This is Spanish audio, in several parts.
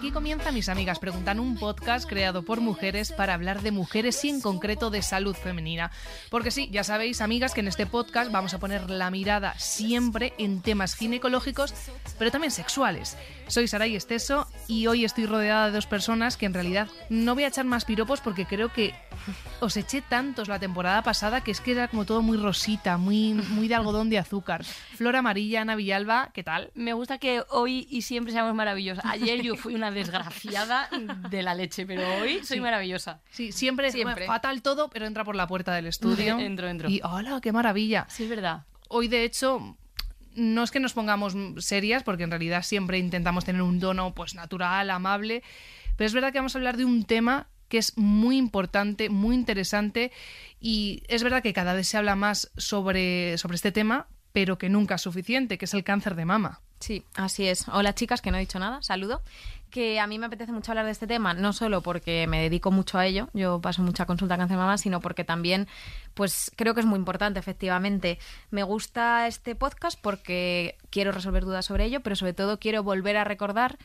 Aquí comienza Mis Amigas Preguntan, un podcast creado por mujeres para hablar de mujeres y en concreto de salud femenina. Porque sí, ya sabéis, amigas, que en este podcast vamos a poner la mirada siempre en temas ginecológicos, pero también sexuales. Soy Saray Esteso y hoy estoy rodeada de dos personas que en realidad no voy a echar más piropos porque creo que os eché tantos la temporada pasada que es que era como todo muy rosita, muy, muy de algodón de azúcar. Flor Amarilla, Ana Villalba, ¿qué tal? Me gusta que hoy y siempre seamos maravillosos. Ayer yo fui una desgraciada de la leche, pero hoy soy Sí. maravillosa. Sí, siempre, Siempre. fatal todo, pero entra por la puerta del estudio. Entro, entro. Y ¡hola, qué maravilla! Sí, es verdad. Hoy, de hecho, no es que nos pongamos serias, porque en realidad siempre intentamos tener un tono pues natural, amable, pero es verdad que vamos a hablar de un tema que es muy importante, muy interesante y es verdad que cada vez se habla más sobre, sobre este tema, pero que nunca es suficiente, que es el cáncer de mama. Sí, así es. Hola chicas, que no he dicho nada, saludo. Que a mí me apetece mucho hablar de este tema, no solo porque me dedico mucho a ello, yo paso mucha consulta a cáncer de mama, sino porque también, pues creo que es muy importante, efectivamente. Me gusta este podcast porque quiero resolver dudas sobre ello, pero sobre todo quiero volver a recordar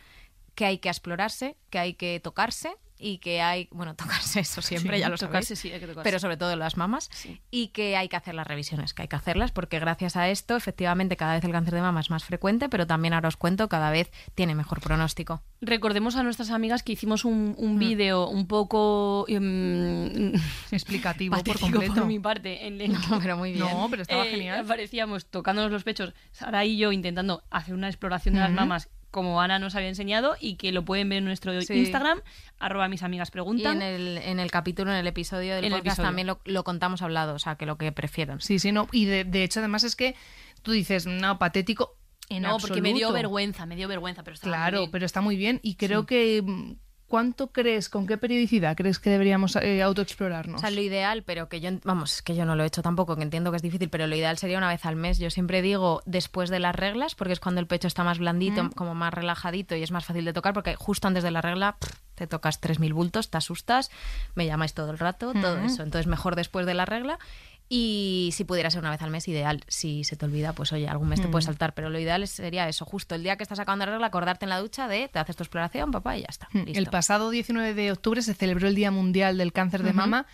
que hay que explorarse, que hay que tocarse y que hay, bueno, tocarse eso siempre, Sí, ya lo tocarse sabéis, sí, hay que tocarse. pero sobre todo las mamas Sí. y que hay que hacer las revisiones, que hay que hacerlas porque gracias a esto efectivamente cada vez el cáncer de mama es más frecuente, pero también ahora os cuento cada vez tiene mejor pronóstico. Recordemos a nuestras amigas que hicimos un, un vídeo un poco em, Explicativo por completo. por mi parte en el No, pero muy bien. No, pero estaba eh, genial. Aparecíamos tocándonos los pechos, Sara y yo intentando hacer una exploración de las mamas como Ana nos había enseñado y que lo pueden ver en nuestro Sí. Instagram, arroba mis amigas Y preguntan. en el, en el capítulo, en el episodio del En el podcast episodio. también lo, lo contamos hablado, o sea, que lo que prefieran. Sí, sí, no. Y de, de hecho, además es que tú dices, no, patético. En no, porque me dio vergüenza, me dio vergüenza, pero muy Claro, bien. pero está muy bien. Y creo que. Mm, ¿Cuánto crees, con qué periodicidad crees que deberíamos eh, O autoexplorarnos? sea, lo ideal, pero que yo, vamos, es que yo no lo he hecho tampoco, que entiendo que es difícil, pero lo ideal sería una vez al mes. Yo siempre digo después de las reglas, porque es cuando el pecho está más blandito, como más relajadito y es más fácil de tocar, porque justo antes de la regla pff, te tocas 3.000 bultos, te asustas, me llamáis todo el rato, todo Ujú. eso. Entonces, mejor después de la regla. Y si pudiera ser una vez al mes, ideal. Si se te olvida, pues oye, algún mes te puede saltar. Pero lo ideal sería eso, justo el día que estás acabando la regla, acordarte en la ducha de te haces tu exploración, papá, y ya está. Mm, listo. El pasado 19 de octubre se celebró el Día Mundial del Cáncer de Mama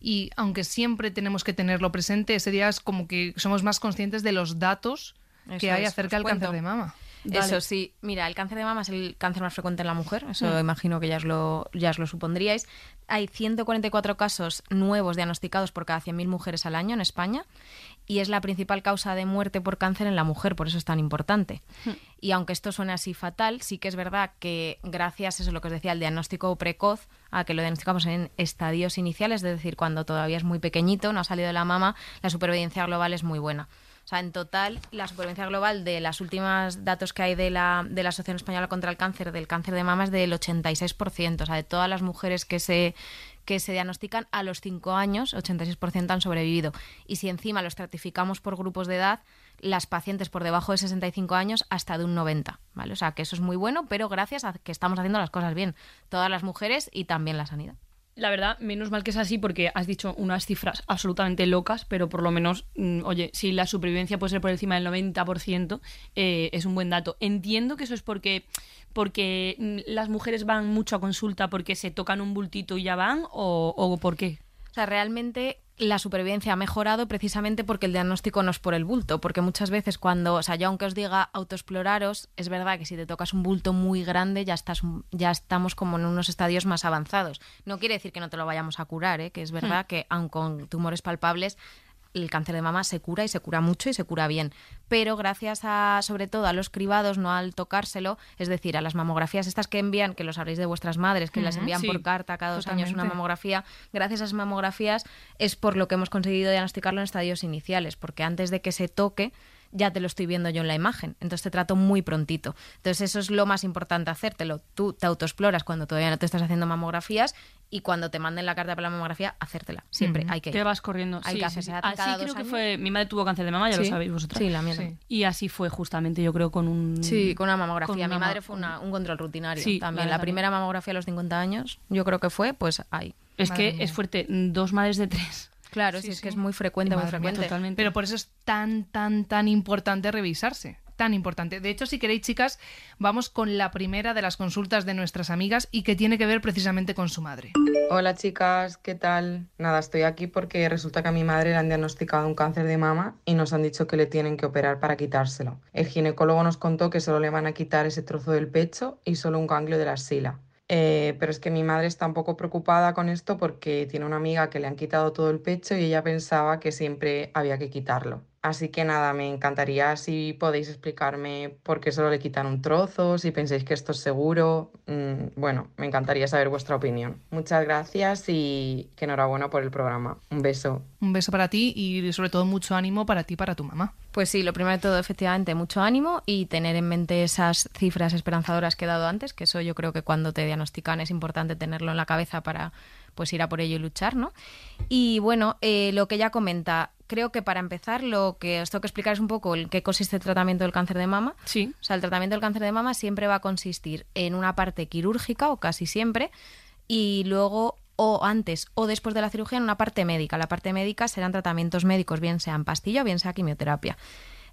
y aunque siempre tenemos que tenerlo presente, ese día es como que somos más conscientes de los datos que hay es, acerca del cáncer de mama. Eso sí, mira, el cáncer de mama es el cáncer más frecuente en la mujer, eso Mm. imagino que ya os, lo, ya os lo supondríais. Hay 144 casos nuevos diagnosticados por cada 100.000 mujeres al año en España y es la principal causa de muerte por cáncer en la mujer, por eso es tan importante. Mm. Y aunque esto suene así fatal, sí que es verdad que gracias, eso es lo que os decía, al diagnóstico precoz, a que lo diagnosticamos en estadios iniciales, es decir, cuando todavía es muy pequeñito, no ha salido de la mama, la supervivencia global es muy buena. O sea, en total, la supervivencia global de las últimas datos que hay de la, de la Asociación Española contra el Cáncer, del cáncer de mama, es del 86%. O sea, de todas las mujeres que se, que se diagnostican a los 5 años, 86% han sobrevivido. Y si encima lo estratificamos por grupos de edad, las pacientes por debajo de 65 años hasta de un 90, ¿vale? O sea, que eso es muy bueno, pero gracias a que estamos haciendo las cosas bien. Todas las mujeres y también la sanidad. La verdad, menos mal que es así porque has dicho unas cifras absolutamente locas, pero por lo menos, mm, oye, si la supervivencia puede ser por encima del 90%, eh, es un buen dato. Entiendo que eso es porque, porque mm, las mujeres van mucho a consulta porque se tocan un bultito y ya van, o, o por qué. O sea, realmente la supervivencia ha mejorado precisamente porque el diagnóstico no es por el bulto, porque muchas veces cuando, o sea, yo aunque os diga autoexploraros, es verdad que si te tocas un bulto muy grande ya estás ya estamos como en unos estadios más avanzados. No quiere decir que no te lo vayamos a curar, ¿eh? que es verdad que aun con tumores palpables el cáncer de mama se cura y se cura mucho y se cura bien. Pero gracias a, sobre todo, a los cribados, no al tocárselo, es decir, a las mamografías estas que envían, que lo sabréis de vuestras madres, que las envían sí, por carta cada dos años una mamografía, gracias a esas mamografías es por lo que hemos conseguido diagnosticarlo en estadios iniciales, porque antes de que se toque ya te lo estoy viendo yo en la imagen, entonces te trato muy prontito. Entonces eso es lo más importante hacértelo. Tú te autoexploras cuando todavía no te estás haciendo mamografías y cuando te manden la carta para la mamografía, hacértela. Siempre hay que ir. Vas corriendo. Hay Sí, que sí, hacer, sí. hacen Así creo que años. fue. Mi madre tuvo cáncer de mama, ya lo Sí. sabéis vosotras. Sí, la mía Sí. Y así fue justamente, yo creo, con un. Sí, con una mamografía. con una Mi madre ma- fue una- un control rutinario Sí, también. la primera mamografía a los 50 años, yo creo que fue, pues ahí. Es Madre que mía. es fuerte. Dos madres de tres. Claro, Sí, sí, es sí. que es muy frecuente, muy frecuente. totalmente. Pero por eso es tan, tan, tan importante revisarse. tan importante. De hecho, si queréis, chicas, vamos con la primera de las consultas de nuestras amigas y que tiene que ver precisamente con su madre. Hola chicas, ¿qué tal? Nada, estoy aquí porque resulta que a mi madre le han diagnosticado un cáncer de mama y nos han dicho que le tienen que operar para quitárselo. El ginecólogo nos contó que solo le van a quitar ese trozo del pecho y solo un ganglio de la axila. Eh, pero es que mi madre está un poco preocupada con esto porque tiene una amiga que le han quitado todo el pecho y ella pensaba que siempre había que quitarlo. Así que nada, me encantaría si podéis explicarme por qué solo le quitan un trozo, si pensáis que esto es seguro. Mm, bueno, me encantaría saber vuestra opinión. Muchas gracias y que enhorabuena por el programa. Un beso. Un beso para ti y sobre todo mucho ánimo para ti y para tu mamá. Pues sí, lo primero de todo, efectivamente, mucho ánimo y tener en mente esas cifras esperanzadoras que he dado antes, que eso yo creo que cuando te diagnostican es importante tenerlo en la cabeza para pues ir a por ello y luchar, ¿no? Y bueno, eh, lo que ella comenta, creo que para empezar lo que os tengo que explicar es un poco en qué consiste el tratamiento del cáncer de mama. Sí. O sea, el tratamiento del cáncer de mama siempre va a consistir en una parte quirúrgica o casi siempre y luego o antes o después de la cirugía en una parte médica. La parte médica serán tratamientos médicos, bien sean pastilla o bien sea quimioterapia.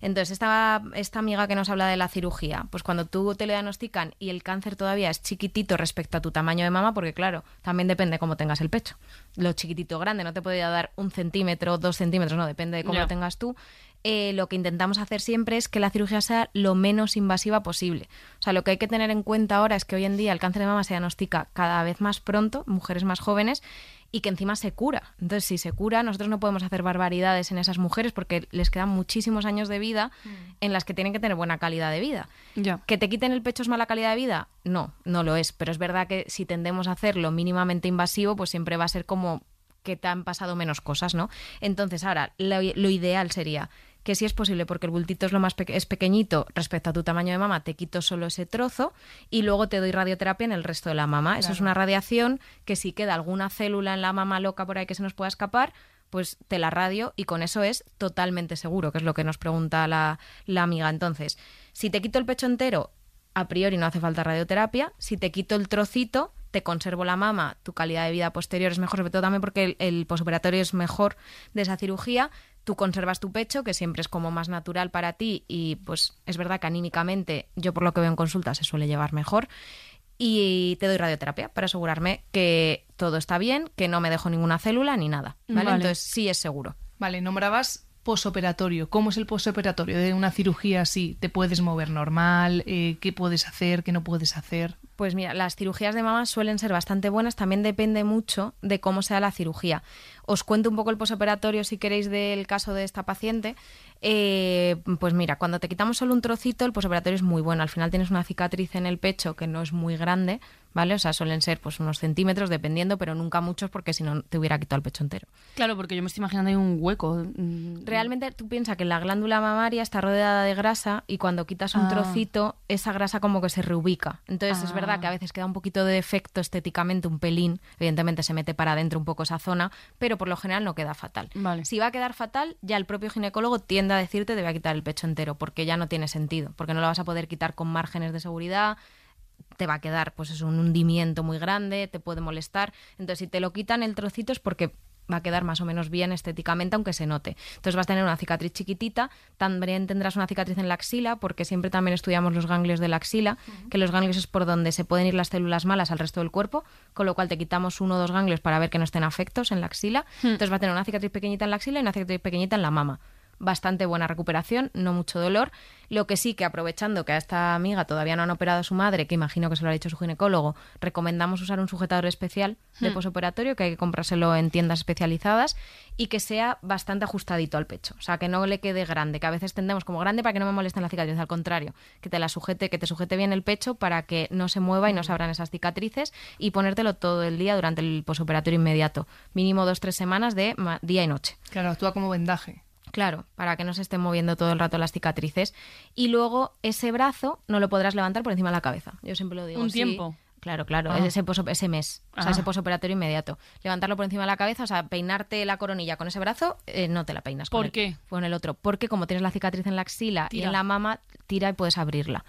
Entonces, esta, esta amiga que nos habla de la cirugía, pues cuando tú te lo diagnostican y el cáncer todavía es chiquitito respecto a tu tamaño de mama, porque claro, también depende cómo tengas el pecho. Lo chiquitito grande no te puede dar un centímetro, dos centímetros, no, depende de cómo lo tengas tú. Eh, lo que intentamos hacer siempre es que la cirugía sea lo menos invasiva posible. O sea, lo que hay que tener en cuenta ahora es que hoy en día el cáncer de mama se diagnostica cada vez más pronto, mujeres más jóvenes, y que encima se cura. Entonces, si se cura, nosotros no podemos hacer barbaridades en esas mujeres porque les quedan muchísimos años de vida en las que tienen que tener buena calidad de vida. ¿Que te quiten el pecho es mala calidad de vida? No, no lo es. Pero es verdad que si tendemos a hacerlo mínimamente invasivo, pues siempre va a ser como que te han pasado menos cosas, ¿no? Entonces, ahora, lo, lo ideal sería que si es posible, porque el bultito es lo más es pequeñito respecto a tu tamaño de mama, te quito solo ese trozo y luego te doy radioterapia en el resto de la mama. Eso es una radiación que si queda alguna célula en la mama loca por ahí que se nos pueda escapar, pues te la radio y con eso es totalmente seguro, que es lo que nos pregunta la, la amiga. Entonces, si te quito el pecho entero, a priori no hace falta radioterapia. Si te quito el trocito, te conservo la mama, tu calidad de vida posterior es mejor, sobre todo también porque el, el posoperatorio es mejor de esa cirugía. Tú conservas tu pecho, que siempre es como más natural para ti y pues es verdad que anímicamente, yo por lo que veo en consulta, se suele llevar mejor. Y te doy radioterapia para asegurarme que todo está bien, que no me dejo ninguna célula ni nada. ¿vale? Vale. Entonces sí es seguro. Vale, nombrabas posoperatorio. ¿Cómo es el posoperatorio de una cirugía así? ¿Te puedes mover normal? Eh, ¿Qué puedes hacer? ¿Qué no puedes hacer? Pues mira, las cirugías de mama suelen ser bastante buenas, también depende mucho de cómo sea la cirugía. Os cuento un poco el posoperatorio si queréis del caso de esta paciente. Eh, pues mira, cuando te quitamos solo un trocito, el posoperatorio es muy bueno. Al final tienes una cicatriz en el pecho que no es muy grande, ¿vale? O sea, suelen ser pues unos centímetros dependiendo, pero nunca muchos porque si no te hubiera quitado el pecho entero. Claro, porque yo me estoy imaginando ahí un hueco. mm, Realmente tú piensas que la glándula mamaria está rodeada de grasa y cuando quitas un Ah. trocito, esa grasa como que se reubica. Entonces es Ah. verdad que a veces queda un poquito de defecto estéticamente, un pelín. Evidentemente se mete para adentro un poco esa zona, pero por lo general no queda fatal. Vale. Si va a quedar fatal, ya el propio ginecólogo tiende a decirte te voy a quitar el pecho entero, porque ya no tiene sentido, porque no lo vas a poder quitar con márgenes de seguridad, te va a quedar pues es un hundimiento muy grande, te puede molestar. Entonces, si te lo quitan el trocito es porque va a quedar más o menos bien estéticamente, aunque se note. Entonces vas a tener una cicatriz chiquitita, también tendrás una cicatriz en la axila, porque siempre también estudiamos los ganglios de la axila, que los ganglios es por donde se pueden ir las células malas al resto del cuerpo, con lo cual te quitamos uno o dos ganglios para ver que no estén afectos en la axila. Entonces va a tener una cicatriz pequeñita en la axila y una cicatriz pequeñita en la mama bastante buena recuperación, no mucho dolor. Lo que sí que aprovechando que a esta amiga todavía no han operado a su madre, que imagino que se lo ha dicho su ginecólogo, recomendamos usar un sujetador especial de posoperatorio, que hay que comprárselo en tiendas especializadas y que sea bastante ajustadito al pecho. O sea, que no le quede grande, que a veces tendemos como grande para que no me molesten las cicatrices, al contrario, que te la sujete, que te sujete bien el pecho para que no se mueva y no se abran esas cicatrices y ponértelo todo el día durante el posoperatorio inmediato. Mínimo dos, tres semanas de día y noche. Claro, actúa como vendaje. Claro, para que no se estén moviendo todo el rato las cicatrices. Y luego ese brazo no lo podrás levantar por encima de la cabeza. Yo siempre lo digo. ¿Un sí. tiempo? Claro, claro, Ah. ese, poso- ese mes, o sea, Ah. ese posoperatorio inmediato. Levantarlo por encima de la cabeza, o sea, peinarte la coronilla con ese brazo, eh, no te la peinas. con ¿Por el- qué? Con el otro. Porque como tienes la cicatriz en la axila y en la mama, tira y puedes abrirla.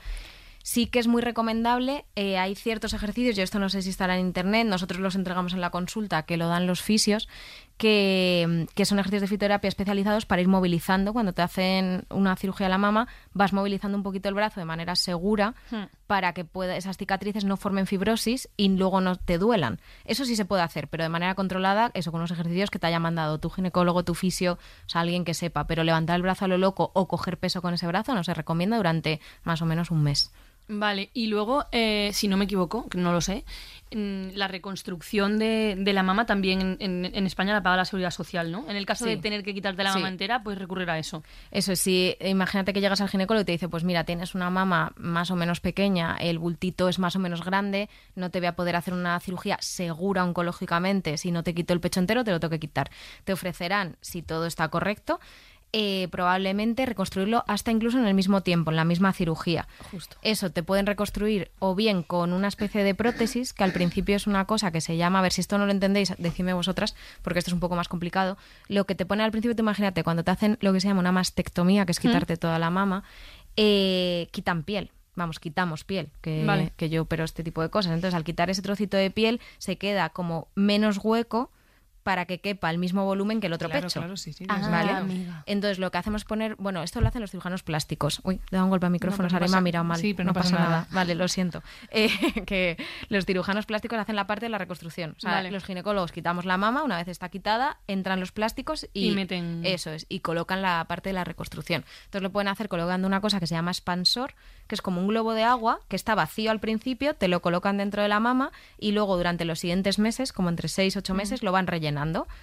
Sí que es muy recomendable, eh, hay ciertos ejercicios, yo esto no sé si estará en internet, nosotros los entregamos en la consulta, que lo dan los fisios, que, que son ejercicios de fitoterapia especializados para ir movilizando. Cuando te hacen una cirugía a la mama, vas movilizando un poquito el brazo de manera segura Hmm. para que pueda, esas cicatrices no formen fibrosis y luego no te duelan. Eso sí se puede hacer, pero de manera controlada, eso con unos ejercicios que te haya mandado tu ginecólogo, tu fisio, o sea, alguien que sepa. Pero levantar el brazo a lo loco o coger peso con ese brazo no se recomienda durante más o menos un mes. Vale, y luego, eh, si no me equivoco, que no lo sé, mm, la reconstrucción de, de la mama también en, en- en España la paga la seguridad social, ¿no? En el caso de tener que quitarte la Sí. mama entera, puedes recurrir a eso. Eso es, si imagínate que llegas al ginecólogo y te dice, pues mira, tienes una mama más o menos pequeña, el bultito es más o menos grande, no te voy a poder hacer una cirugía segura oncológicamente, si no te quito el pecho entero, te lo tengo que quitar. Te ofrecerán, si todo está correcto, eh, probablemente reconstruirlo hasta incluso en el mismo tiempo, en la misma cirugía. Justo. Eso te pueden reconstruir o bien con una especie de prótesis, que al principio es una cosa que se llama, a ver si esto no lo entendéis, decidme vosotras, porque esto es un poco más complicado. Lo que te pone al principio, te imagínate, cuando te hacen lo que se llama una mastectomía, que es quitarte toda la mama, eh, quitan piel. Vamos, quitamos piel, que, Vale. que yo opero este tipo de cosas. Entonces, al quitar ese trocito de piel, se queda como menos hueco para que quepa el mismo volumen que el otro Claro, pecho. claro, sí, sí, Ah, ¿Vale? amiga. Entonces lo que hacemos es poner, bueno, esto lo hacen los cirujanos plásticos. Uy, le dado un golpe al micrófono, No, pero no me ha mirado mal. sí, pero no pasa nada. Vale, lo siento. Eh, que los cirujanos plásticos hacen la parte de la reconstrucción. O sea, Vale. los ginecólogos quitamos la mama, una vez está quitada, entran los plásticos y, Y meten- Eso es, y colocan la parte de la reconstrucción. Entonces lo pueden hacer colocando una cosa que se llama expansor, que es como un globo de agua que está vacío al principio, te lo colocan dentro de la mama y luego durante los siguientes meses, como entre 6 y 8 meses, lo van rellenando.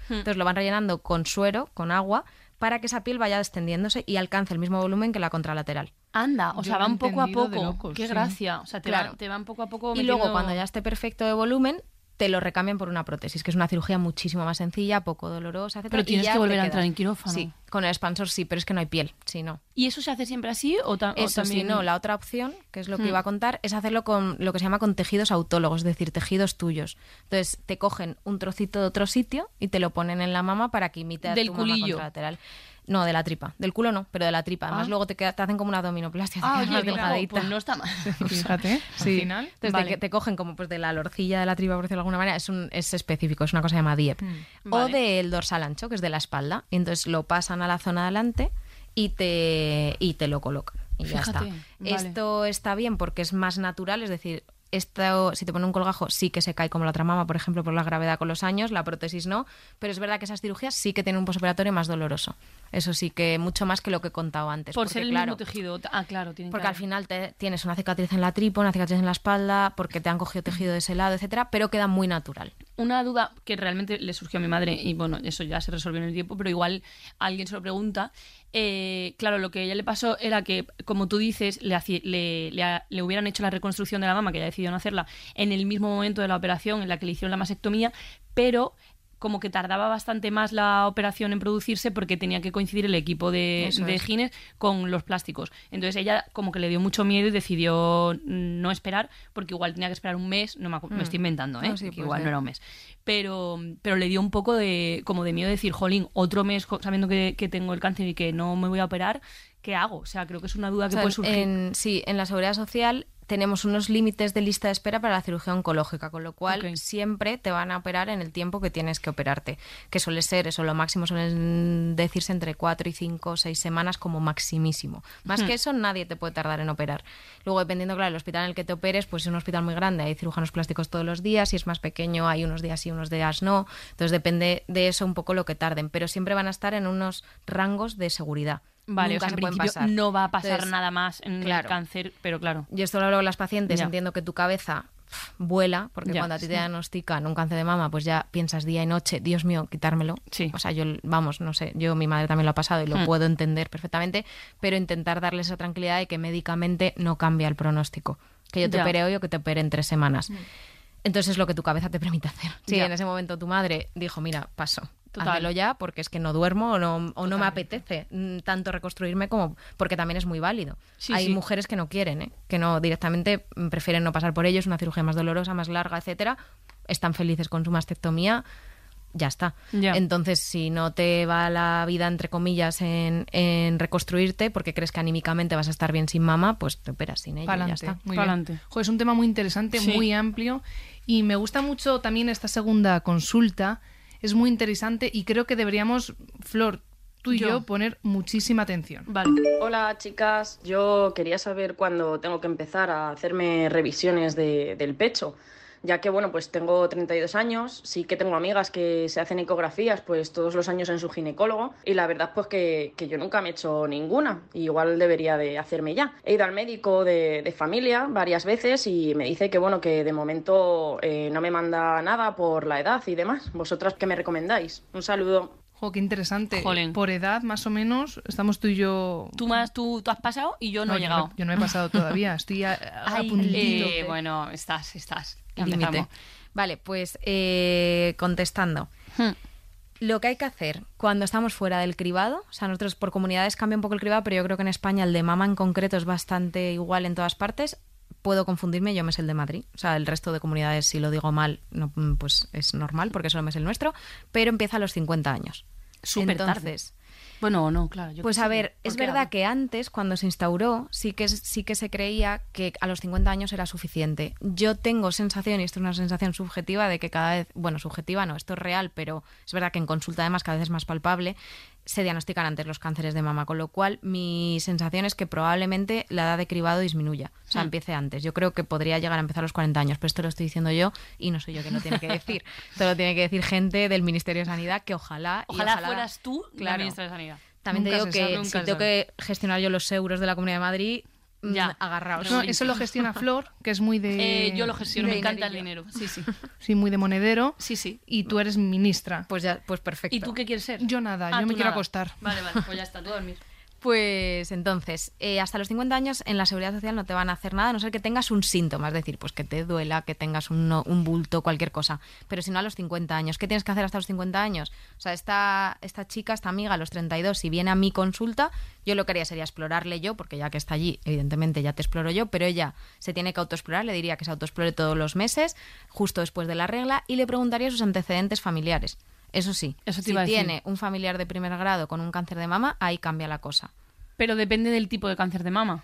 Entonces lo van rellenando con suero, con agua, para que esa piel vaya extendiéndose y alcance el mismo volumen que la contralateral. Anda, o Yo sea, van poco a poco. locos, Qué sí. gracia. O sea, te, Claro. van, te van poco a poco Y luego, cuando ya esté perfecto de volumen, te lo recambian por una prótesis, que es una cirugía muchísimo más sencilla, poco dolorosa, etc. Pero tienes que volver a entrar en quirófano. Sí, con el expansor sí, pero es que no hay piel, si no. ¿Y eso se hace siempre así o, ta- o Eso también...? sí, no. La otra opción, que es lo que Hmm. iba a contar, es hacerlo con lo que se llama con tejidos autólogos, es decir, tejidos tuyos. Entonces, te cogen un trocito de otro sitio y te lo ponen en la mama para que imite a Del tu mama culillo. contralateral. No, de la tripa. Del culo no, pero de la tripa. Además, Ah. luego te, queda- te hacen como una abdominoplastia. te Ah, oye, más delgadita. pues no está mal. Fíjate, al Sí. final. Entonces Vale. te, te cogen como pues de la lorcilla de la tripa, por decirlo de alguna manera, es, un, es específico, es una cosa llamada DIEP. O Vale. del dorsal ancho, que es de la espalda. Y entonces lo pasan a la zona de adelante y te, y te lo colocan. Y ya Fíjate, está. vale. Esto está bien porque es más natural, es decir, esto, si te pone un colgajo, sí que se cae como la otra mama, por ejemplo, por la gravedad con los años, la prótesis no, pero es verdad que esas cirugías sí que tienen un posoperatorio más doloroso. Eso sí que mucho más que lo que he contado antes. Por porque, ser el claro, mismo tejido. Ah, claro. tienen porque que- al final te, tienes una cicatriz en la tripa, una cicatriz en la espalda, porque te han cogido tejido de ese lado, etcétera, pero queda muy natural. Una duda que realmente le surgió a mi madre, y bueno, eso ya se resolvió en el tiempo, pero igual alguien se lo pregunta. Eh, claro, lo que a ella le pasó era que, como tú dices, le, le, le hubieran hecho la reconstrucción de la mama, que ella decidió no hacerla, en el mismo momento de la operación en la que le hicieron la mastectomía, pero como que tardaba bastante más la operación en producirse porque tenía que coincidir el equipo de, de es. gines con los plásticos. Entonces ella como que le dio mucho miedo y decidió no esperar porque igual tenía que esperar un mes, no me, me estoy inventando, ¿eh? No, sí, que igual no era un mes. Pero, pero le dio un poco de como de miedo decir, jolín, otro mes sabiendo que, que tengo el cáncer y que no me voy a operar, ¿qué hago? O sea, creo que es una duda que O sea, puede surgir. en- sí, en la seguridad social tenemos unos límites de lista de espera para la cirugía oncológica, con lo cual siempre te van a operar en el tiempo que tienes que operarte, que suele ser eso, lo máximo suelen decirse entre cuatro y cinco o seis semanas como maximísimo. Más que eso nadie te puede tardar en operar. Luego, dependiendo, claro, del hospital en el que te operes, pues es un hospital muy grande, hay cirujanos plásticos todos los días, si es más pequeño hay unos días sí, unos días no, entonces depende de eso un poco lo que tarden, pero siempre van a estar en unos rangos de seguridad. Vale, Nunca o sea, se en principio pasar. no va a pasar Entonces, nada más en claro. el cáncer, pero claro. Yo esto lo hablo con las pacientes, Ya. entiendo que tu cabeza vuela, porque Ya, cuando a ti te diagnostican un cáncer de mama, pues ya piensas día y noche, Dios mío, quitármelo. Sí. O sea, yo, vamos, no sé, yo, mi madre también lo ha pasado y lo Hmm. puedo entender perfectamente, pero intentar darles esa tranquilidad de que médicamente no cambia el pronóstico. Que yo te Ya. opere hoy o que te opere en tres semanas. Entonces es lo que tu cabeza te permite hacer. Si en ese momento tu madre dijo, mira, paso, Házmelo ya porque es que no duermo o no, o no me apetece mm, tanto reconstruirme como porque también es muy válido. Sí, Hay sí. mujeres que no quieren, ¿eh? que no directamente mm, prefieren no pasar por ello, es una cirugía más dolorosa, más larga, etcétera. Están felices con su mastectomía, ya está. Entonces, si no te va la vida, entre comillas, en, en reconstruirte porque crees que anímicamente vas a estar bien sin mama, pues te operas sin ella y ya está. muy bien. Jo, es un tema muy interesante, Sí. muy amplio y me gusta mucho también esta segunda consulta es muy interesante y creo que deberíamos, Flor, tú y yo, Yo. poner muchísima atención. Vale. Hola chicas, yo quería saber cuándo tengo que empezar a hacerme revisiones de- del pecho, ya que bueno, pues tengo 32 años, sí que tengo amigas que se hacen ecografías pues todos los años en su ginecólogo y la verdad pues que, que yo nunca me he hecho ninguna, igual debería de hacerme ya. He ido al médico de, de familia varias veces y me dice que bueno, que de momento eh, no me manda nada por la edad y demás. ¿Vosotras qué me recomendáis? Un saludo. Jo, qué interesante. Jolín. Por edad, más o menos, estamos tú y yo. Tú, más, tú, tú has pasado y yo no, he llegado. yo no he pasado todavía. Estoy a, a Ay, puntito. Eh, bueno, estás, estás. Límite. Vale, pues eh, contestando. Hmm. Lo que hay que hacer cuando estamos fuera del cribado, o sea, nosotros por comunidades cambia un poco el cribado, pero yo creo que en España el de mama en concreto es bastante igual en todas partes. Puedo confundirme, yo me sé el de Madrid. O sea, el resto de comunidades, si lo digo mal, no, pues es normal, porque solo me sé el nuestro. Pero empieza a los 50 años. Súper tarde. Entonces, Bueno, no, claro. yo pues a ver, ¿por es verdad que antes, cuando se instauró, sí que, sí que se creía que a los 50 años era suficiente. Yo tengo sensación, y esto es una sensación subjetiva, de que cada vez, bueno, subjetiva no, esto es real, pero es verdad que en consulta además cada vez es más palpable, se diagnostican antes los cánceres de mama, con lo cual mi sensación es que probablemente la edad de cribado disminuya, o sea, Hmm. empiece antes. Yo creo que podría llegar a empezar a los 40 años, pero esto lo estoy diciendo yo y no soy yo quien lo tiene que decir. Esto lo tiene que decir gente del Ministerio de Sanidad que ojalá... y Ojalá, fueras tú la Claro. ministra de Sanidad. También Nunca te digo sabe, que nunca si tengo sabe. que gestionar yo los euros de la Comunidad de Madrid, Ya. agarraos. No, eso lo gestiona Flor, que es muy de. Eh, yo lo gestiono, de me encanta el dinero. Sí, sí. Sí, muy de monedero. Sí, sí. Y tú eres ministra. Pues ya, pues perfecto. ¿Y tú qué quieres ser? Yo nada, Ah, yo me quiero acostar. Vale, vale, pues ya está, tú dormir. Pues entonces, eh, hasta los 50 años en la seguridad social no te van a hacer nada, a no ser que tengas un síntoma, es decir, pues que te duela, que tengas un, un bulto, cualquier cosa. Pero si no a los 50 años, ¿qué tienes que hacer hasta los 50 años? O sea, esta, esta chica, esta amiga a los 32, si viene a mi consulta, yo lo que haría sería explorarle yo, porque ya que está allí, evidentemente ya te exploro yo, pero ella se tiene que autoexplorar, le diría que se autoexplore todos los meses, justo después de la regla, y le preguntaría sus antecedentes familiares. Eso sí, Eso te si iba a decir. tiene un familiar de primer grado con un cáncer de mama, ahí cambia la cosa. Pero depende del tipo de cáncer de mama.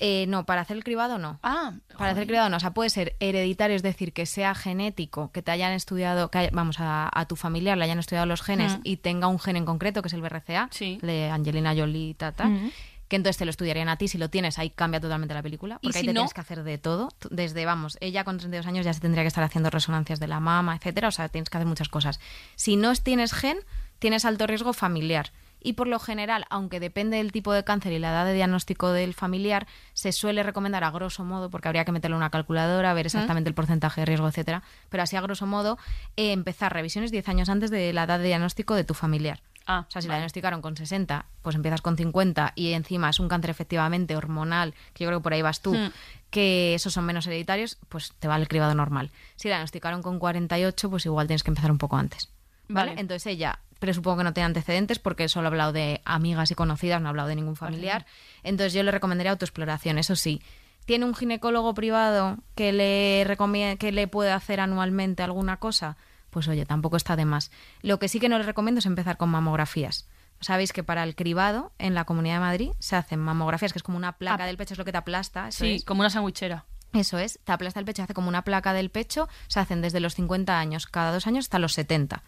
Eh, no, para hacer el cribado no. Ah, Para hacer el cribado no, o sea, puede ser hereditario, es decir, que sea genético, que te hayan estudiado, que haya- vamos, a, a tu familiar le hayan estudiado los genes Mm. y tenga un gen en concreto, que es el BRCA, Sí. de Angelina Jolie, tata, Mm. Que entonces te lo estudiarían a ti, si lo tienes, ahí cambia totalmente la película, ¿Y porque ahí te no? tienes que hacer de todo, desde, vamos, ella con 32 años ya se tendría que estar haciendo resonancias de la mama, etcétera, o sea, tienes que hacer muchas cosas. Si no tienes gen, tienes alto riesgo familiar. Y por lo general, aunque depende del tipo de cáncer y la edad de diagnóstico del familiar, se suele recomendar a grosso modo, porque habría que meterle una calculadora, ver exactamente el porcentaje de riesgo, etcétera, pero así a grosso modo, eh, empezar revisiones 10 años antes de la edad de diagnóstico de tu familiar. Ah, O sea, si la diagnosticaron con 60, pues empiezas con 50 y encima es un cáncer efectivamente hormonal, que yo creo que por ahí vas tú, Hmm. que esos son menos hereditarios, pues te vale el cribado normal. Si la diagnosticaron con 48, pues igual tienes que empezar un poco antes. ¿Vale? Vale. Entonces ella presupongo que no tiene antecedentes porque solo ha hablado de amigas y conocidas, no ha hablado de ningún familiar. Entonces yo le recomendaría autoexploración, eso sí. ¿Tiene un ginecólogo privado que le, que le puede hacer anualmente alguna cosa? Pues oye, tampoco está de más. Lo que sí que no le recomiendo es empezar con mamografías. Sabéis que para el cribado en la Comunidad de Madrid se hacen mamografías, que es como una placa Ah. del pecho, es lo que te aplasta. eso Sí, es. como una sandwichera. Eso es, te aplasta el pecho, hace como una placa del pecho, se hacen desde los 50 años, cada dos años, hasta los 70.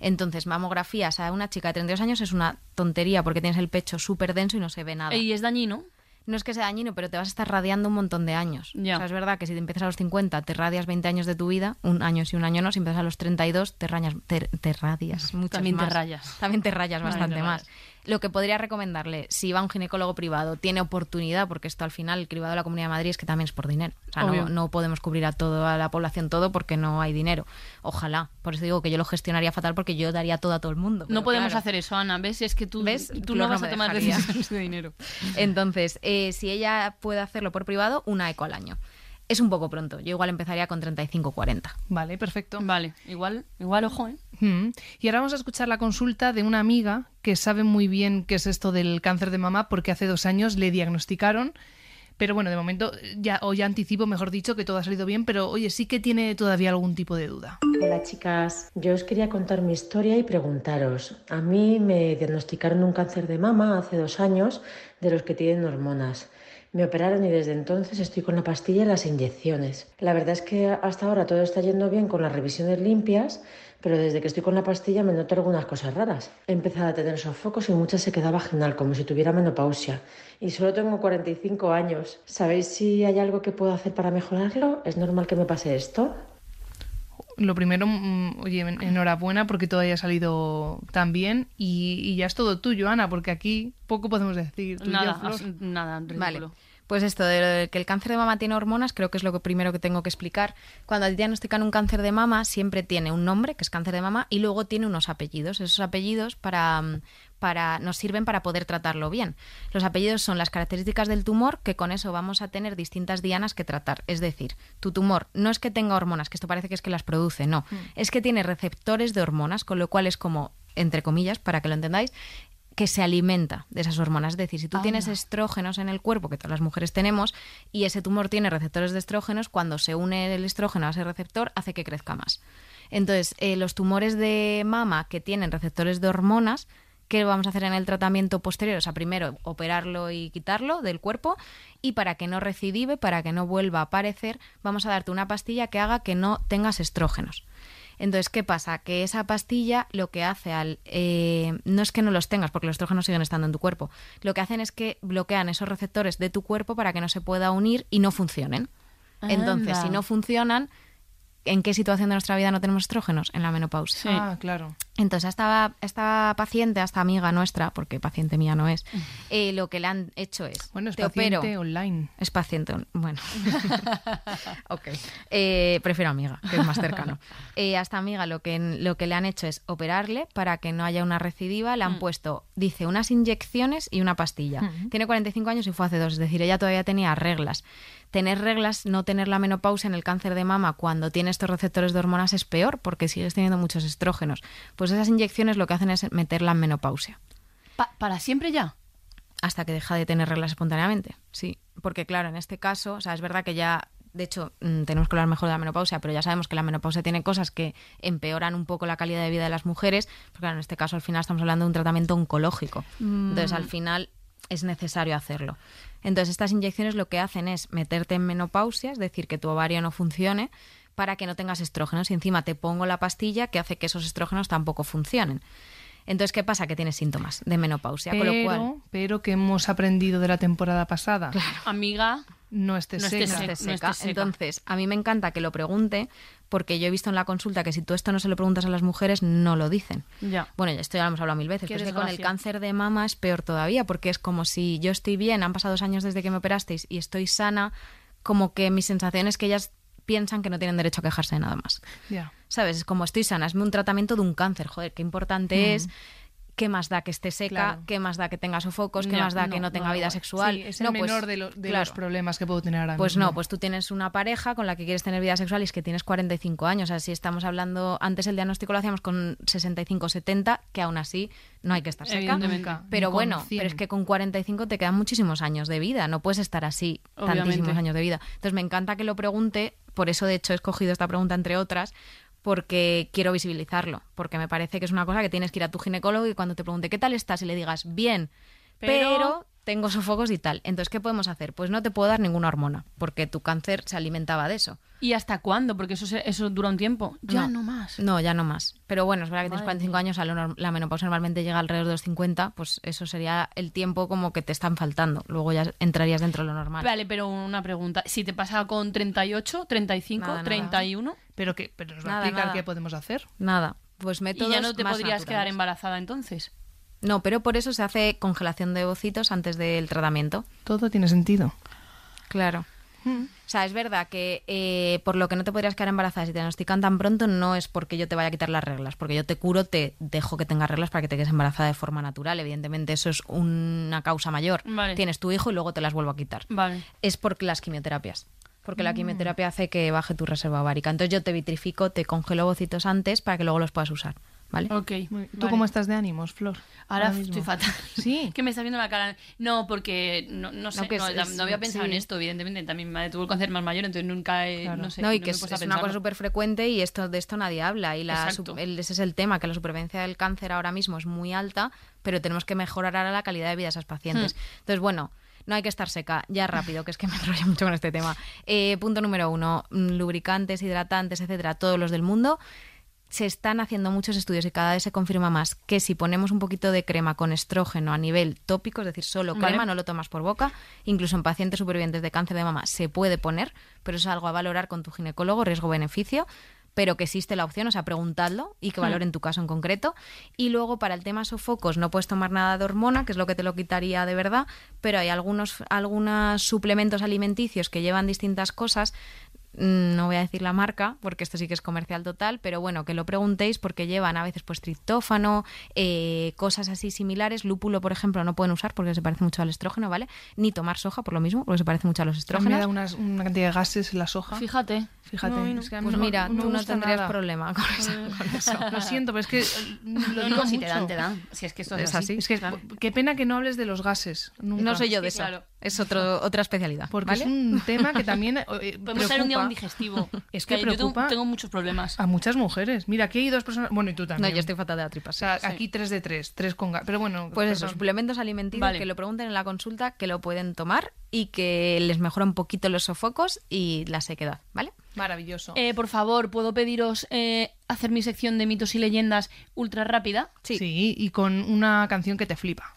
Entonces, mamografías a una chica de 32 años es una tontería porque tienes el pecho súper denso y no se ve nada. Y es dañino. No es que sea dañino, pero te vas a estar radiando un montón de años. Ya. O sea, es verdad que si te empiezas a los 50, te radias 20 años de tu vida, un año sí, un año no. Si empiezas a los 32, te, rañas, te, te radias mucho También te rayas. También te rayas También bastante te más. Lo que podría recomendarle, si va a un ginecólogo privado, tiene oportunidad, porque esto al final, el cribado de la Comunidad de Madrid es que también es por dinero. O sea, no, no podemos cubrir a toda la población todo porque no hay dinero. Ojalá. Por eso digo que yo lo gestionaría fatal porque yo daría todo a todo el mundo. No podemos claro. hacer eso, Ana. ¿Ves? Es que tú, ¿Ves? tú no no vas a tomar decisiones de dinero. Entonces, eh, si ella puede hacerlo por privado, una eco al año. Es un poco pronto. Yo igual empezaría con 35 40. Vale, perfecto. Vale, igual, igual, ojo, ¿eh? Mm. Y ahora vamos a escuchar la consulta de una amiga que sabe muy bien qué es esto del cáncer de mama porque hace dos años le diagnosticaron. Pero bueno, de momento, ya, o ya anticipo, mejor dicho, que todo ha salido bien, pero oye, sí que tiene todavía algún tipo de duda. Hola chicas, yo os quería contar mi historia y preguntaros. A mí me diagnosticaron un cáncer de mama hace dos años de los que tienen hormonas. Me operaron y desde entonces estoy con la pastilla y las inyecciones. La verdad es que hasta ahora todo está yendo bien con las revisiones limpias, pero desde que estoy con la pastilla me noto algunas cosas raras. He empezado a tener sofocos y mucha sequedad vaginal, como si tuviera menopausia. Y solo tengo 45 años. ¿Sabéis si hay algo que puedo hacer para mejorarlo? ¿Es normal que me pase esto? Lo primero, mm, oye, enhorabuena porque todo haya salido tan bien y, y ya es todo tuyo, Ana, porque aquí poco podemos decir. Tú y yo, Nada, Flor. nada, ridículo. Vale. Pues esto de que el cáncer de mama tiene hormonas, creo que es lo que primero que tengo que explicar. Cuando te diagnostican un cáncer de mama, siempre tiene un nombre, que es cáncer de mama, y luego tiene unos apellidos. Esos apellidos para, mm, para, nos sirven para poder tratarlo bien. Los apellidos son las características del tumor, que con eso vamos a tener distintas dianas que tratar. Es decir, tu tumor no es que tenga hormonas, que esto parece que es que las produce, no. Es que tiene receptores de hormonas, con lo cual es como, entre comillas, para que lo entendáis, que se alimenta de esas hormonas. Es decir, si tú tienes estrógenos en el cuerpo, que todas las mujeres tenemos, y ese tumor tiene receptores de estrógenos, cuando se une el estrógeno a ese receptor, hace que crezca más. Entonces, eh, los tumores de mama que tienen receptores de hormonas, ¿qué vamos a hacer en el tratamiento posterior? O sea, primero operarlo y quitarlo del cuerpo, y para que no recidive, para que no vuelva a aparecer, vamos a darte una pastilla que haga que no tengas estrógenos. Entonces, ¿qué pasa? Que esa pastilla lo que hace al... eh, no es que no los tengas, porque los estrógenos siguen estando en tu cuerpo. Lo que hacen es que bloquean esos receptores de tu cuerpo para que no se pueda unir y no funcionen. Entonces, Anda. si no funcionan, ¿en qué situación de nuestra vida no tenemos estrógenos? En la menopausia. Sí. Ah, claro. Entonces, a esta, esta paciente, a esta amiga nuestra, porque paciente mía no es, eh, lo que le han hecho es... Bueno, es te paciente opero. online. Es paciente, bueno. ok. Eh, prefiero amiga, que es más cercano. Eh, a esta amiga lo que, lo que le han hecho es operarle para que no haya una recidiva. Le han puesto, dice, unas inyecciones y una pastilla. Tiene 45 años y fue hace dos, es decir, ella todavía tenía reglas. Tener reglas, no tener la menopausia en el cáncer de mama cuando tiene estos receptores de hormonas es peor porque sigues teniendo muchos estrógenos. Pues esas inyecciones lo que hacen es meterla en menopausia Pa- ¿Para siempre ya? hasta que deja de tener reglas espontáneamente. Sí, porque claro, en este caso, o sea, es verdad que ya, de hecho, mm, tenemos que hablar mejor de la menopausia, pero ya sabemos que la menopausia tiene cosas que empeoran un poco la calidad de vida de las mujeres, porque claro, en este caso al final estamos hablando de un tratamiento oncológico. Entonces, al final es necesario hacerlo. Entonces, estas inyecciones lo que hacen es meterte en menopausia, es decir, que tu ovario no funcione para que no tengas estrógenos y encima te pongo la pastilla que hace que esos estrógenos tampoco funcionen. Entonces, ¿qué pasa? Que tienes síntomas de menopausia, con lo cual Pero, pero que hemos aprendido de la temporada pasada. Amiga, No seca. esté no seca. esté seca. Entonces, a mí me encanta que lo pregunte, porque yo he visto en la consulta que si tú esto no se lo preguntas a las mujeres, no lo dicen. ya. Bueno, ya esto ya lo hemos hablado mil veces, pero es que con el cáncer de mama es peor todavía, porque es como si yo estoy bien, han pasado dos años desde que me operasteis y estoy sana, como que mi sensación es que ellas piensan que no tienen derecho a quejarse de nada más. Ya. ¿Sabes? Es como estoy sana, es un tratamiento de un cáncer, joder, qué importante es. ¿Qué más da que esté seca? Claro. ¿Qué más da que tenga sofocos? ¿Qué más da que no, tenga no, vida sexual? Sí, es el No, pues, menor de, lo- de claro. los problemas que puedo tener ahora Pues mismo. no, pues tú tienes una pareja con la que quieres tener vida sexual y es que tienes 45 años. Así estamos hablando, antes el diagnóstico lo hacíamos con 65, 70, que aún así no hay que estar seca. Pero bueno, 100. pero es que con 45 te quedan muchísimos años de vida, no puedes estar así Obviamente. tantísimos años de vida. Entonces me encanta que lo pregunte, por eso de hecho he escogido esta pregunta entre otras, porque quiero visibilizarlo, porque me parece que es una cosa que tienes que ir a tu ginecólogo y cuando te pregunte qué tal estás y le digas bien, Pero- pero, tengo sofocos y tal. Entonces, ¿qué podemos hacer? Pues no te puedo dar ninguna hormona, porque tu cáncer se alimentaba de eso. ¿Y hasta cuándo? Porque eso, se- eso dura un tiempo. Ya no, más. No, ya no más. Pero bueno, es verdad que tienes Madre 45 años, la menopausia normalmente llega alrededor de los 50, pues eso sería el tiempo como que te están faltando. Luego ya entrarías dentro de lo normal. Vale, pero una pregunta. Si te pasa con 38, 35, Nada, nada. 31 Pero, que, pero nos va a Nada, explicar nada. qué podemos hacer. Nada, pues y métodos ya no te podrías quedar embarazada entonces. No, pero por eso se hace congelación de ovocitos antes del tratamiento. Todo tiene sentido. Claro. O sea, es verdad que eh, por lo que no te podrías quedar embarazada si te diagnostican tan pronto no es porque yo te vaya a quitar las reglas, porque yo te curo, te dejo que tengas reglas para que te quedes embarazada de forma natural. Evidentemente eso es una causa mayor. Vale. Tienes tu hijo y luego te las vuelvo a quitar. Vale. Es por las quimioterapias. Porque Mm. la quimioterapia hace que baje tu reserva ovárica. Entonces yo te vitrifico, te congelo ovocitos antes para que luego los puedas usar. ¿Vale? Ok. ¿Tú vale. cómo estás de ánimos, Flor? Ahora estoy fatal. Sí. que me está viendo la cara. No, porque no, no sé, No, que no, es- no es- había pensado sí. en esto, evidentemente. También mi madre tuvo el cáncer más mayor, entonces nunca he, Claro. no sé. No, y no que es, una cosa súper frecuente y esto de esto nadie habla. Y la, el- ese es el tema, que la supervivencia del cáncer ahora mismo es muy alta, pero tenemos que mejorar ahora la calidad de vida de esas pacientes. Hmm. Entonces, bueno, no hay que estar seca, ya rápido, que es que me enrollo mucho con este tema. Eh, punto número uno, mm, lubricantes, hidratantes, etcétera, todos los del mundo. Se están haciendo muchos estudios y cada vez se confirma más que si ponemos un poquito de crema con estrógeno a nivel tópico, es decir, solo Vale. crema, no lo tomas por boca, incluso en pacientes supervivientes de cáncer de mama se puede poner, pero es algo a valorar con tu ginecólogo, riesgo-beneficio, pero que existe la opción, o sea, preguntadlo y que valoren tu caso en concreto. Y luego para el tema sofocos no puedes tomar nada de hormona, que es lo que te lo quitaría de verdad, pero hay algunos, algunos suplementos alimenticios que llevan distintas cosas. Mm, No voy a decir la marca, porque esto sí que es comercial total, pero bueno, que lo preguntéis porque llevan a veces pues triptófano, eh, cosas así similares. Lúpulo, por ejemplo, no pueden usar porque se parece mucho al estrógeno, ¿vale? Ni tomar soja por lo mismo, porque se parece mucho a los mí me estrógenos. da unas- una cantidad de gases en la soja. Fíjate. Fíjate. No, no. es que a mí Pues no- mira, tú no tendrías nada. problema con eso. con eso. Lo siento, pero es que eh, lo No, digo no, si te dan, te dan. Si es que esto es, Es así. así. Es que Claro. qué pena que no hables de los gases. nunca. No soy yo de Sí, eso. claro. Es otro, otra especialidad. Porque ¿vale? es un tema que también eh, Podemos hacer un día preocupa digestivo. Es que yo tengo- preocupa- tengo, muchos problemas. a muchas mujeres. Mira, aquí hay dos personas. Bueno, y tú No, también. yo estoy fatal de la O tripa. sea, Sí. aquí tres de tres, tres con gas. Pero bueno, Pues eso, perdón. suplementos alimenticios Vale. que lo pregunten en la consulta, que lo pueden tomar y que les mejora un poquito los sofocos y la sequedad, ¿vale? Maravilloso. Eh, por favor, ¿puedo pediros eh, hacer mi sección de mitos y leyendas ultra rápida? Sí. Sí, y con una canción que te flipa.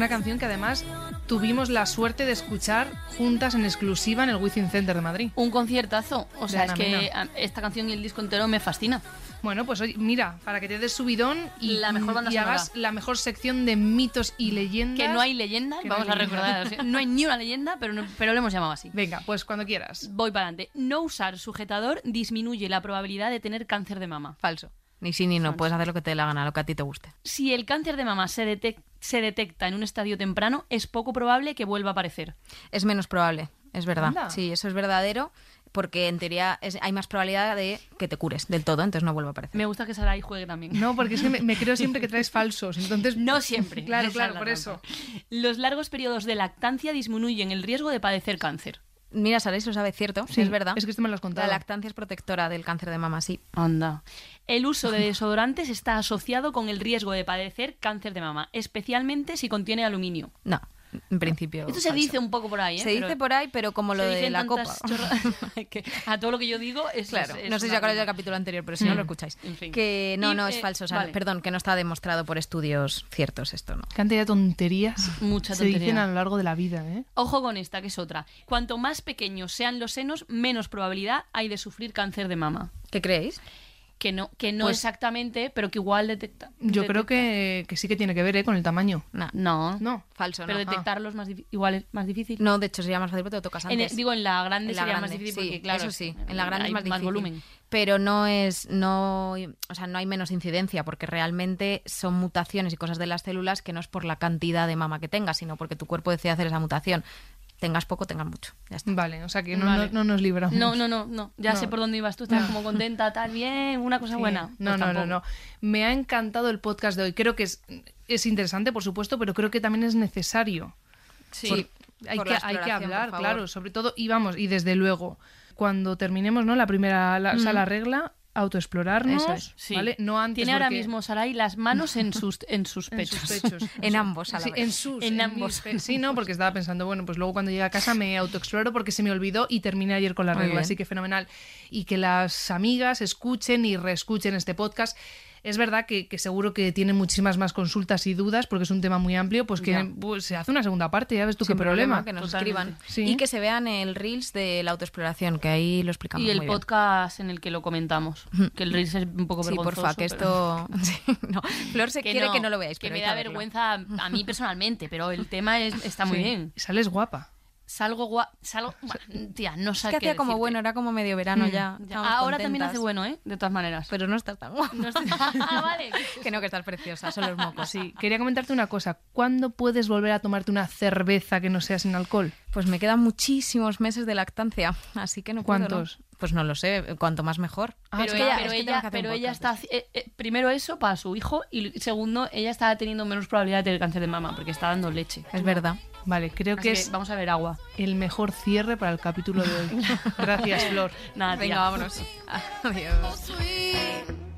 Una canción que además tuvimos la suerte de escuchar juntas en exclusiva en el Within Center de Madrid. Un conciertazo. O sea, es que esta canción y el disco entero me fascina. Bueno, pues oye, mira, para que te des subidón y, La mejor banda y sonora. hagas la mejor sección de mitos y leyendas. Que no hay leyenda, no vamos hay a recordar. no hay ni una leyenda, pero, no- pero lo hemos llamado así. Venga, pues cuando quieras. Voy para adelante. No usar sujetador disminuye la probabilidad de tener cáncer de mama. Falso. Ni sí ni no, puedes hacer lo que te dé la gana, lo que a ti te guste. Si el cáncer de mama se, detec- se detecta en un estadio temprano, es poco probable que vuelva a aparecer. Es menos probable, es verdad. Anda. Sí, eso es verdadero, porque en teoría es- hay más probabilidad de que te cures del todo, entonces no vuelva a aparecer. Me gusta que Sarai juegue también. No, porque es que me, me creo siempre que traes falsos. Entonces, No siempre. Claro, claro, por eso. Los largos periodos de lactancia disminuyen el riesgo de padecer cáncer. Mira, Saray, lo sabe, cierto, Sí, es verdad. es que esto me lo has contado. La lactancia es protectora del cáncer de mama, sí. Anda. El uso de desodorantes está asociado con el riesgo de padecer cáncer de mama, especialmente si contiene aluminio. No, en principio. Esto se falso. dice un poco por ahí, ¿eh? Se dice por ahí, pero como lo de la copa. que a todo lo que yo digo es Claro, es- es no sé si acordáis del capítulo anterior, pero si no lo escucháis. En fin. Que no, Y, no, eh, es falso. o sea, vale. Perdón, que no está demostrado por estudios ciertos esto, ¿no? Cantidad de tonterías Mucha se dicen tontería. a lo largo de la vida, ¿eh? Ojo con esta, que es otra. Cuanto más pequeños sean los senos, menos probabilidad hay de sufrir cáncer de mama. ¿Qué creéis? Que no, que no Pues- exactamente, pero que igual detecta. Yo detecta- creo que, que sí que tiene que ver ¿eh? con el tamaño. No, No. No. falso, Pero no. detectarlo es más igual es más difícil. No, de hecho sería más fácil porque te lo tocas antes. digo, en la grande En la sería más difícil sí, porque, claro, eso sí, en la grande hay es más difícil. volumen. Pero no es, no, o sea, no hay menos incidencia porque realmente son mutaciones y cosas de las células que no es por la cantidad de mama que tengas, sino porque tu cuerpo decide hacer esa mutación. Tengas poco, tengas mucho. Ya está. Vale, o sea que no, Vale. no- no nos libramos. No, no, no, no. Ya No. sé por dónde ibas tú. Estás como contenta, tal, bien, una cosa Sí. buena. No, Pues no, no, no. Me ha encantado el podcast de hoy. Creo que es, es interesante, por supuesto, pero creo que también es necesario. Sí, Hay por que, la hay que hablar, claro, sobre todo, y vamos, y desde luego, cuando terminemos ¿no? la primera la, sala regla, autoexplorarnos, es, Sí. ¿vale? No antes Tiene ahora mismo Sarai las manos en sus, en sus en pechos. sus pechos. En ambos, a la Sí, vez. en sus, En en ambos. mis Sí, no, porque estaba pensando, bueno, pues luego cuando llegue a casa me autoexploro porque se me olvidó y terminé ayer con la regla, así que fenomenal. Y que las amigas escuchen y reescuchen este podcast. Es verdad que, que seguro que tienen muchísimas más consultas y dudas porque es un tema muy amplio, pues que pues, se hace una segunda parte, ya ves tú Sin qué problema. que nos Totalmente. escriban. Sí. Y que se vean el Reels de la autoexploración, que ahí lo explicamos Y el muy bien. podcast en el que lo comentamos. Que el Reels es un poco Sí, vergonzoso. porfa, que pero- esto... Sí, no. Flor se quiere que no lo veáis, Que pero me da vergüenza a mí personalmente, pero el tema es, está muy Sí. bien. Sales guapa. Salgo gua... Salgo... Tía, no Es sé que qué hacía como bueno, era como medio verano ya. Ya, Ahora también hace bueno, ¿eh? De todas maneras. Pero no estás tan guapa. No estoy- Ah, vale. que no, que estás preciosa, son los mocos. Sí, quería comentarte una cosa. ¿Cuándo puedes volver a tomarte una cerveza que no sea sin alcohol? Pues me quedan muchísimos meses de lactancia, así que no puedo, ¿no? Pues no lo sé, cuanto más mejor. Ah, pero es que ella, pero es que ella, que pero está. eh, eh, primero eso para su hijo y segundo, ella está teniendo menos probabilidad de tener cáncer de mama porque está dando leche. Es verdad. Vale, creo Así que que es vamos a ver agua. el mejor cierre para el capítulo de hoy. Gracias, Flor. Nada, tía. Venga, vámonos. Adiós.